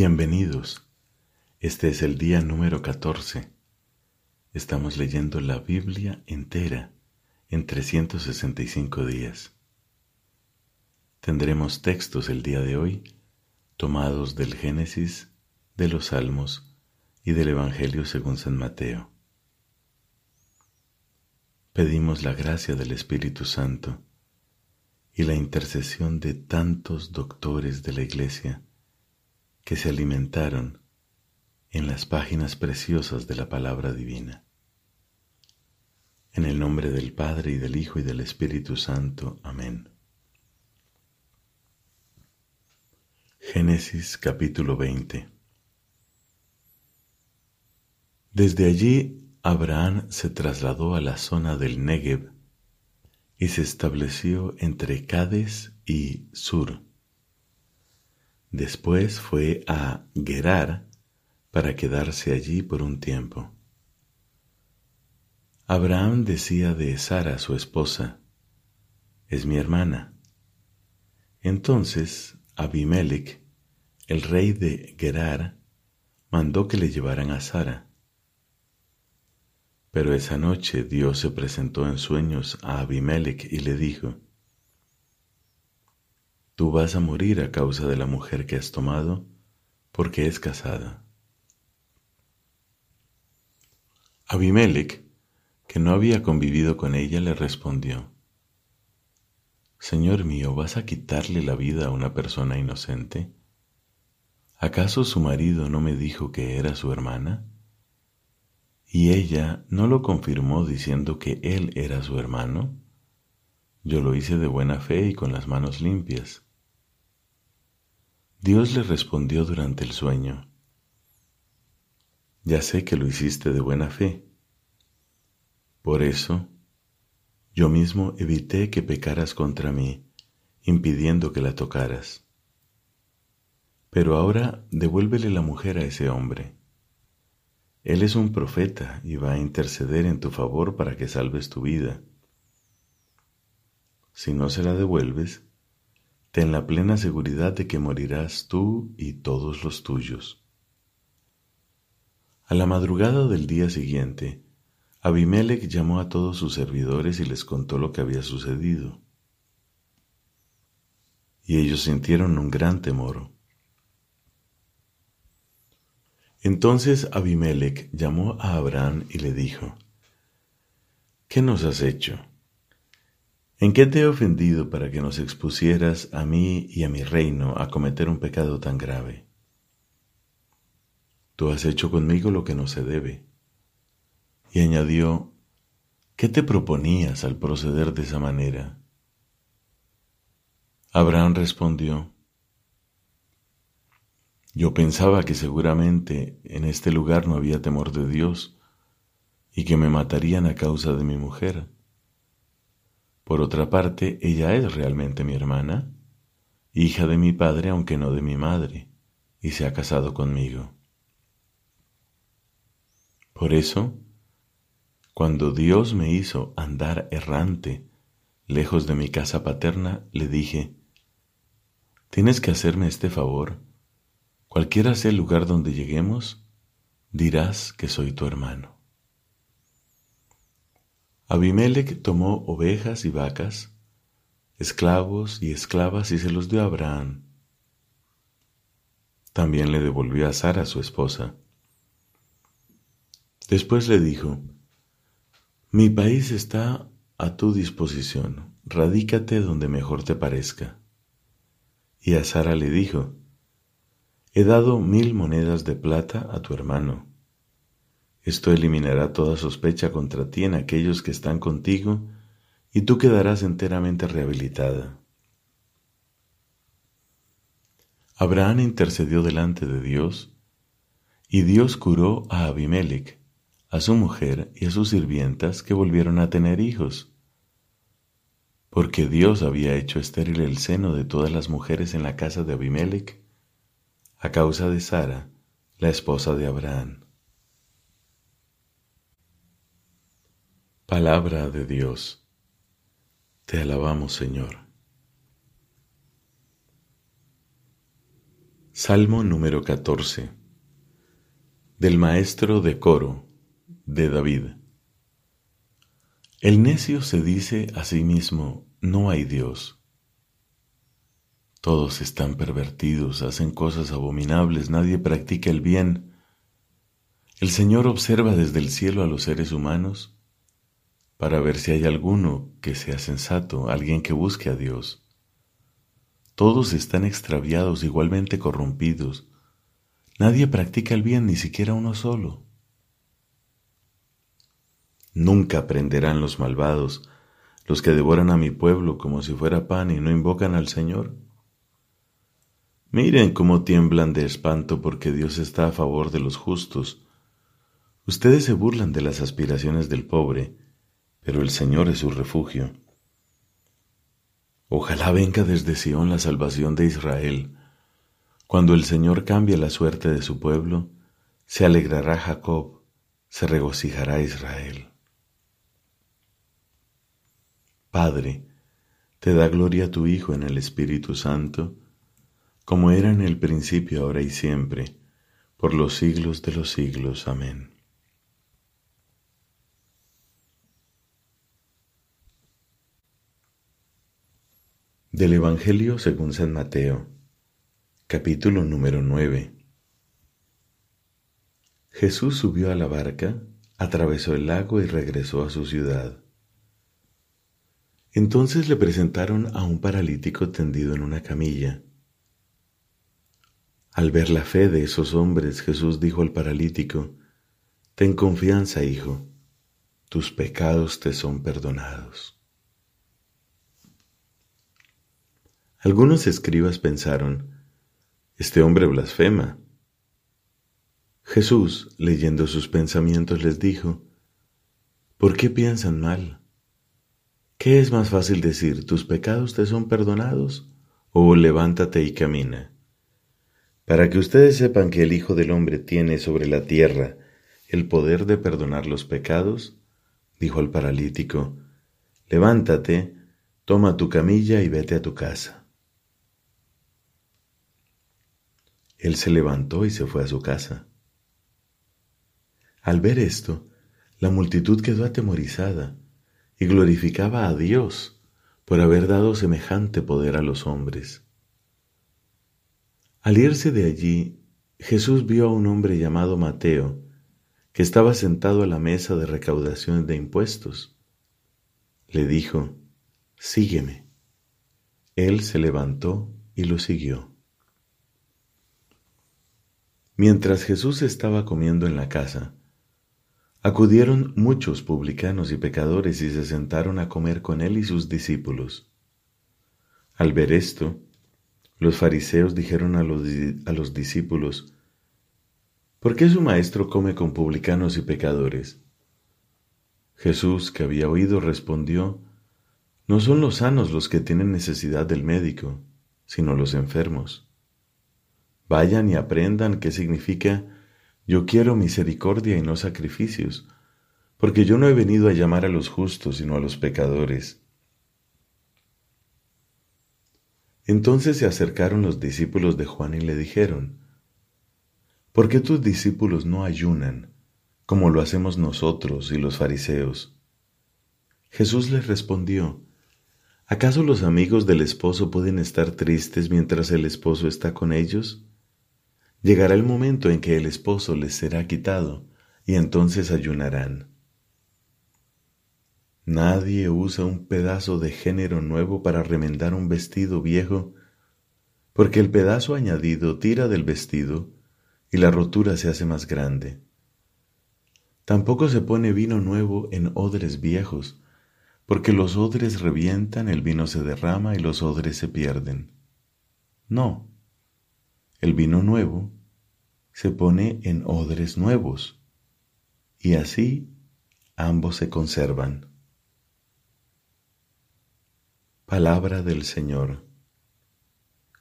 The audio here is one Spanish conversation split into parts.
Bienvenidos. Este es el día número 14. Estamos leyendo la Biblia entera en 365 días. Tendremos textos el día de hoy tomados del Génesis, de los Salmos y del Evangelio según San Mateo. Pedimos la gracia del Espíritu Santo y la intercesión de tantos doctores de la Iglesia que se alimentaron en las páginas preciosas de la palabra divina. En el nombre del Padre y del Hijo y del Espíritu Santo. Amén. Génesis capítulo 20 Desde allí Abraham se trasladó a la zona del Negev y se estableció entre Cades y Sur Después fue a Gerar para quedarse allí por un tiempo. Abraham decía de Sara, su esposa, es mi hermana. Entonces Abimelech, el rey de Gerar, mandó que le llevaran a Sara. Pero esa noche Dios se presentó en sueños a Abimelech y le dijo, Tú vas a morir a causa de la mujer que has tomado porque es casada. Abimelech, que no había convivido con ella, le respondió, Señor mío, ¿vas a quitarle la vida a una persona inocente? ¿Acaso su marido no me dijo que era su hermana? ¿Y ella no lo confirmó diciendo que él era su hermano? Yo lo hice de buena fe y con las manos limpias. Dios le respondió durante el sueño, Ya sé que lo hiciste de buena fe. Por eso, yo mismo evité que pecaras contra mí, impidiendo que la tocaras. Pero ahora devuélvele la mujer a ese hombre. Él es un profeta y va a interceder en tu favor para que salves tu vida. Si no se la devuelves, ten la plena seguridad de que morirás tú y todos los tuyos. A la madrugada del día siguiente, Abimelech llamó a todos sus servidores y les contó lo que había sucedido. Y ellos sintieron un gran temor. Entonces Abimelech llamó a Abraham y le dijo, ¿Qué nos has hecho? ¿En qué te he ofendido para que nos expusieras a mí y a mi reino a cometer un pecado tan grave? Tú has hecho conmigo lo que no se debe. Y añadió, ¿qué te proponías al proceder de esa manera? Abraham respondió, yo pensaba que seguramente en este lugar no había temor de Dios y que me matarían a causa de mi mujer. Por otra parte, ella es realmente mi hermana, hija de mi padre aunque no de mi madre, y se ha casado conmigo. Por eso, cuando Dios me hizo andar errante lejos de mi casa paterna, le dije, tienes que hacerme este favor. Cualquiera sea el lugar donde lleguemos, dirás que soy tu hermano. Abimelech tomó ovejas y vacas, esclavos y esclavas y se los dio a Abraham. También le devolvió a Sara su esposa. Después le dijo, Mi país está a tu disposición, radícate donde mejor te parezca. Y a Sara le dijo, He dado mil monedas de plata a tu hermano esto eliminará toda sospecha contra ti en aquellos que están contigo y tú quedarás enteramente rehabilitada. Abraham intercedió delante de Dios y Dios curó a Abimelech, a su mujer y a sus sirvientas que volvieron a tener hijos, porque Dios había hecho estéril el seno de todas las mujeres en la casa de Abimelech a causa de Sara, la esposa de Abraham. Palabra de Dios. Te alabamos, Señor. Salmo número 14 Del maestro de coro de David El necio se dice a sí mismo, no hay Dios. Todos están pervertidos, hacen cosas abominables, nadie practica el bien. El Señor observa desde el cielo a los seres humanos para ver si hay alguno que sea sensato, alguien que busque a Dios. Todos están extraviados, igualmente corrompidos. Nadie practica el bien, ni siquiera uno solo. Nunca aprenderán los malvados, los que devoran a mi pueblo como si fuera pan y no invocan al Señor. Miren cómo tiemblan de espanto porque Dios está a favor de los justos. Ustedes se burlan de las aspiraciones del pobre, pero el Señor es su refugio. Ojalá venga desde Sión la salvación de Israel. Cuando el Señor cambie la suerte de su pueblo, se alegrará Jacob, se regocijará Israel. Padre, te da gloria tu Hijo en el Espíritu Santo, como era en el principio, ahora y siempre, por los siglos de los siglos. Amén. Del Evangelio según San Mateo, capítulo número 9. Jesús subió a la barca, atravesó el lago y regresó a su ciudad. Entonces le presentaron a un paralítico tendido en una camilla. Al ver la fe de esos hombres, Jesús dijo al paralítico, Ten confianza, hijo, tus pecados te son perdonados. Algunos escribas pensaron, este hombre blasfema. Jesús, leyendo sus pensamientos, les dijo, ¿por qué piensan mal? ¿Qué es más fácil decir, tus pecados te son perdonados? o levántate y camina? Para que ustedes sepan que el Hijo del Hombre tiene sobre la tierra el poder de perdonar los pecados, dijo al paralítico, levántate, toma tu camilla y vete a tu casa. Él se levantó y se fue a su casa. Al ver esto, la multitud quedó atemorizada y glorificaba a Dios por haber dado semejante poder a los hombres. Al irse de allí, Jesús vio a un hombre llamado Mateo, que estaba sentado a la mesa de recaudación de impuestos. Le dijo, Sígueme. Él se levantó y lo siguió. Mientras Jesús estaba comiendo en la casa, acudieron muchos publicanos y pecadores y se sentaron a comer con él y sus discípulos. Al ver esto, los fariseos dijeron a los, a los discípulos, ¿Por qué su maestro come con publicanos y pecadores? Jesús, que había oído, respondió, No son los sanos los que tienen necesidad del médico, sino los enfermos. Vayan y aprendan qué significa yo quiero misericordia y no sacrificios, porque yo no he venido a llamar a los justos, sino a los pecadores. Entonces se acercaron los discípulos de Juan y le dijeron, ¿por qué tus discípulos no ayunan, como lo hacemos nosotros y los fariseos? Jesús les respondió, ¿acaso los amigos del esposo pueden estar tristes mientras el esposo está con ellos? Llegará el momento en que el esposo les será quitado y entonces ayunarán. Nadie usa un pedazo de género nuevo para remendar un vestido viejo, porque el pedazo añadido tira del vestido y la rotura se hace más grande. Tampoco se pone vino nuevo en odres viejos, porque los odres revientan, el vino se derrama y los odres se pierden. No, el vino nuevo se pone en odres nuevos y así ambos se conservan. Palabra del Señor.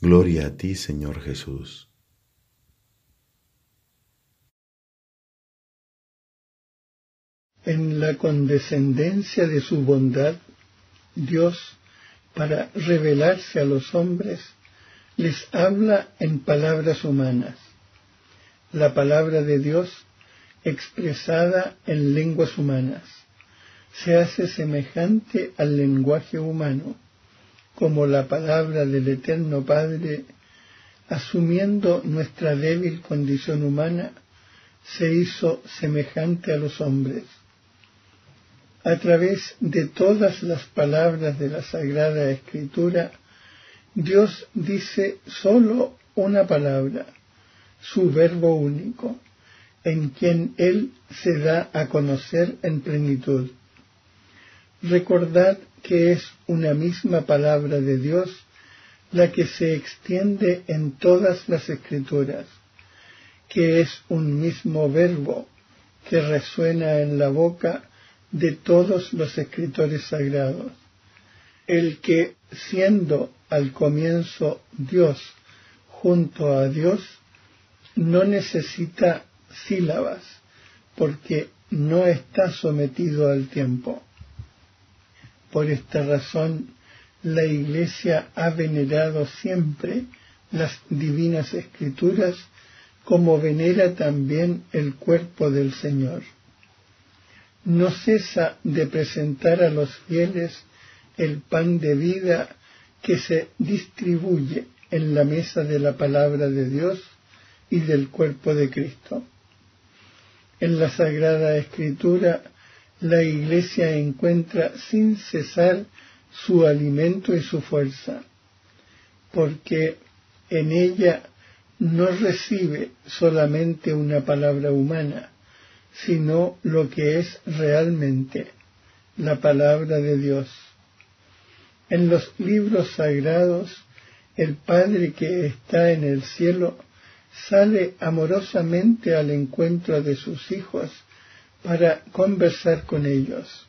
Gloria a ti, Señor Jesús. En la condescendencia de su bondad, Dios, para revelarse a los hombres, les habla en palabras humanas. La palabra de Dios expresada en lenguas humanas se hace semejante al lenguaje humano, como la palabra del Eterno Padre, asumiendo nuestra débil condición humana, se hizo semejante a los hombres. A través de todas las palabras de la Sagrada Escritura, Dios dice sólo una palabra, su verbo único, en quien Él se da a conocer en plenitud. Recordad que es una misma palabra de Dios la que se extiende en todas las escrituras, que es un mismo verbo que resuena en la boca de todos los escritores sagrados, el que, siendo al comienzo Dios junto a Dios, no necesita sílabas, porque no está sometido al tiempo. Por esta razón, la Iglesia ha venerado siempre las divinas escrituras como venera también el cuerpo del Señor. No cesa de presentar a los fieles el pan de vida que se distribuye en la mesa de la palabra de Dios y del cuerpo de Cristo. En la Sagrada Escritura la Iglesia encuentra sin cesar su alimento y su fuerza, porque en ella no recibe solamente una palabra humana, sino lo que es realmente la palabra de Dios. En los libros sagrados, el Padre que está en el cielo sale amorosamente al encuentro de sus hijos para conversar con ellos.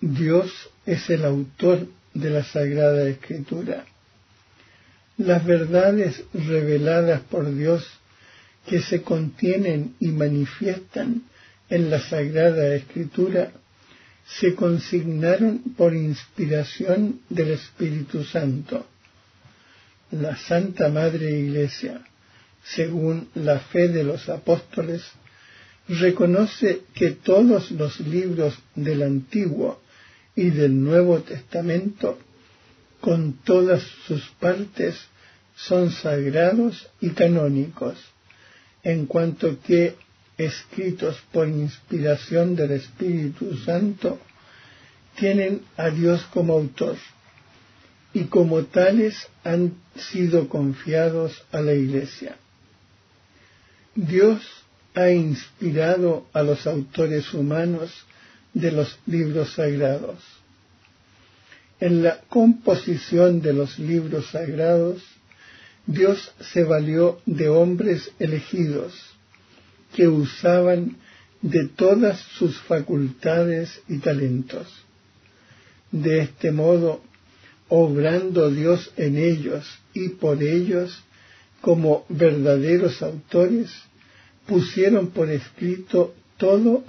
Dios es el autor de la Sagrada Escritura. Las verdades reveladas por Dios que se contienen y manifiestan en la Sagrada Escritura se consignaron por inspiración del Espíritu Santo. La Santa Madre Iglesia, según la fe de los apóstoles, reconoce que todos los libros del Antiguo y del Nuevo Testamento, con todas sus partes, son sagrados y canónicos, en cuanto que, escritos por inspiración del Espíritu Santo, tienen a Dios como autor y como tales han sido confiados a la Iglesia. Dios ha inspirado a los autores humanos de los libros sagrados. En la composición de los libros sagrados, Dios se valió de hombres elegidos que usaban de todas sus facultades y talentos. De este modo, obrando Dios en ellos y por ellos como verdaderos autores, pusieron por escrito todo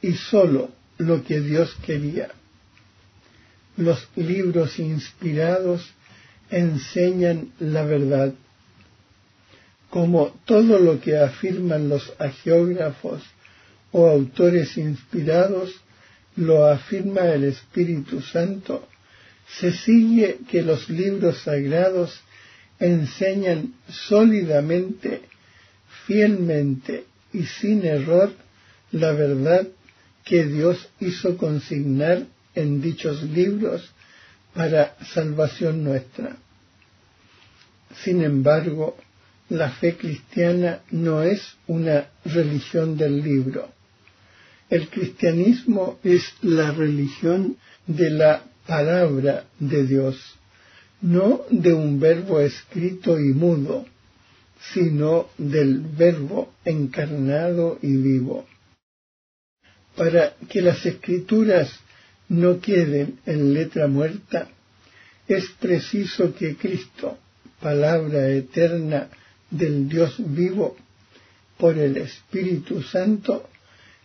y sólo lo que Dios quería. Los libros inspirados enseñan la verdad, como todo lo que afirman los agiógrafos o autores inspirados lo afirma el Espíritu Santo, se sigue que los libros sagrados enseñan sólidamente fielmente y sin error la verdad que Dios hizo consignar en dichos libros para salvación nuestra. Sin embargo, la fe cristiana no es una religión del libro. El cristianismo es la religión de la palabra de Dios, no de un verbo escrito y mudo, sino del Verbo encarnado y vivo. Para que las escrituras no queden en letra muerta, es preciso que Cristo, palabra eterna del Dios vivo, por el Espíritu Santo,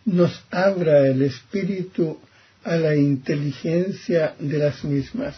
nos abra el Espíritu a la inteligencia de las mismas.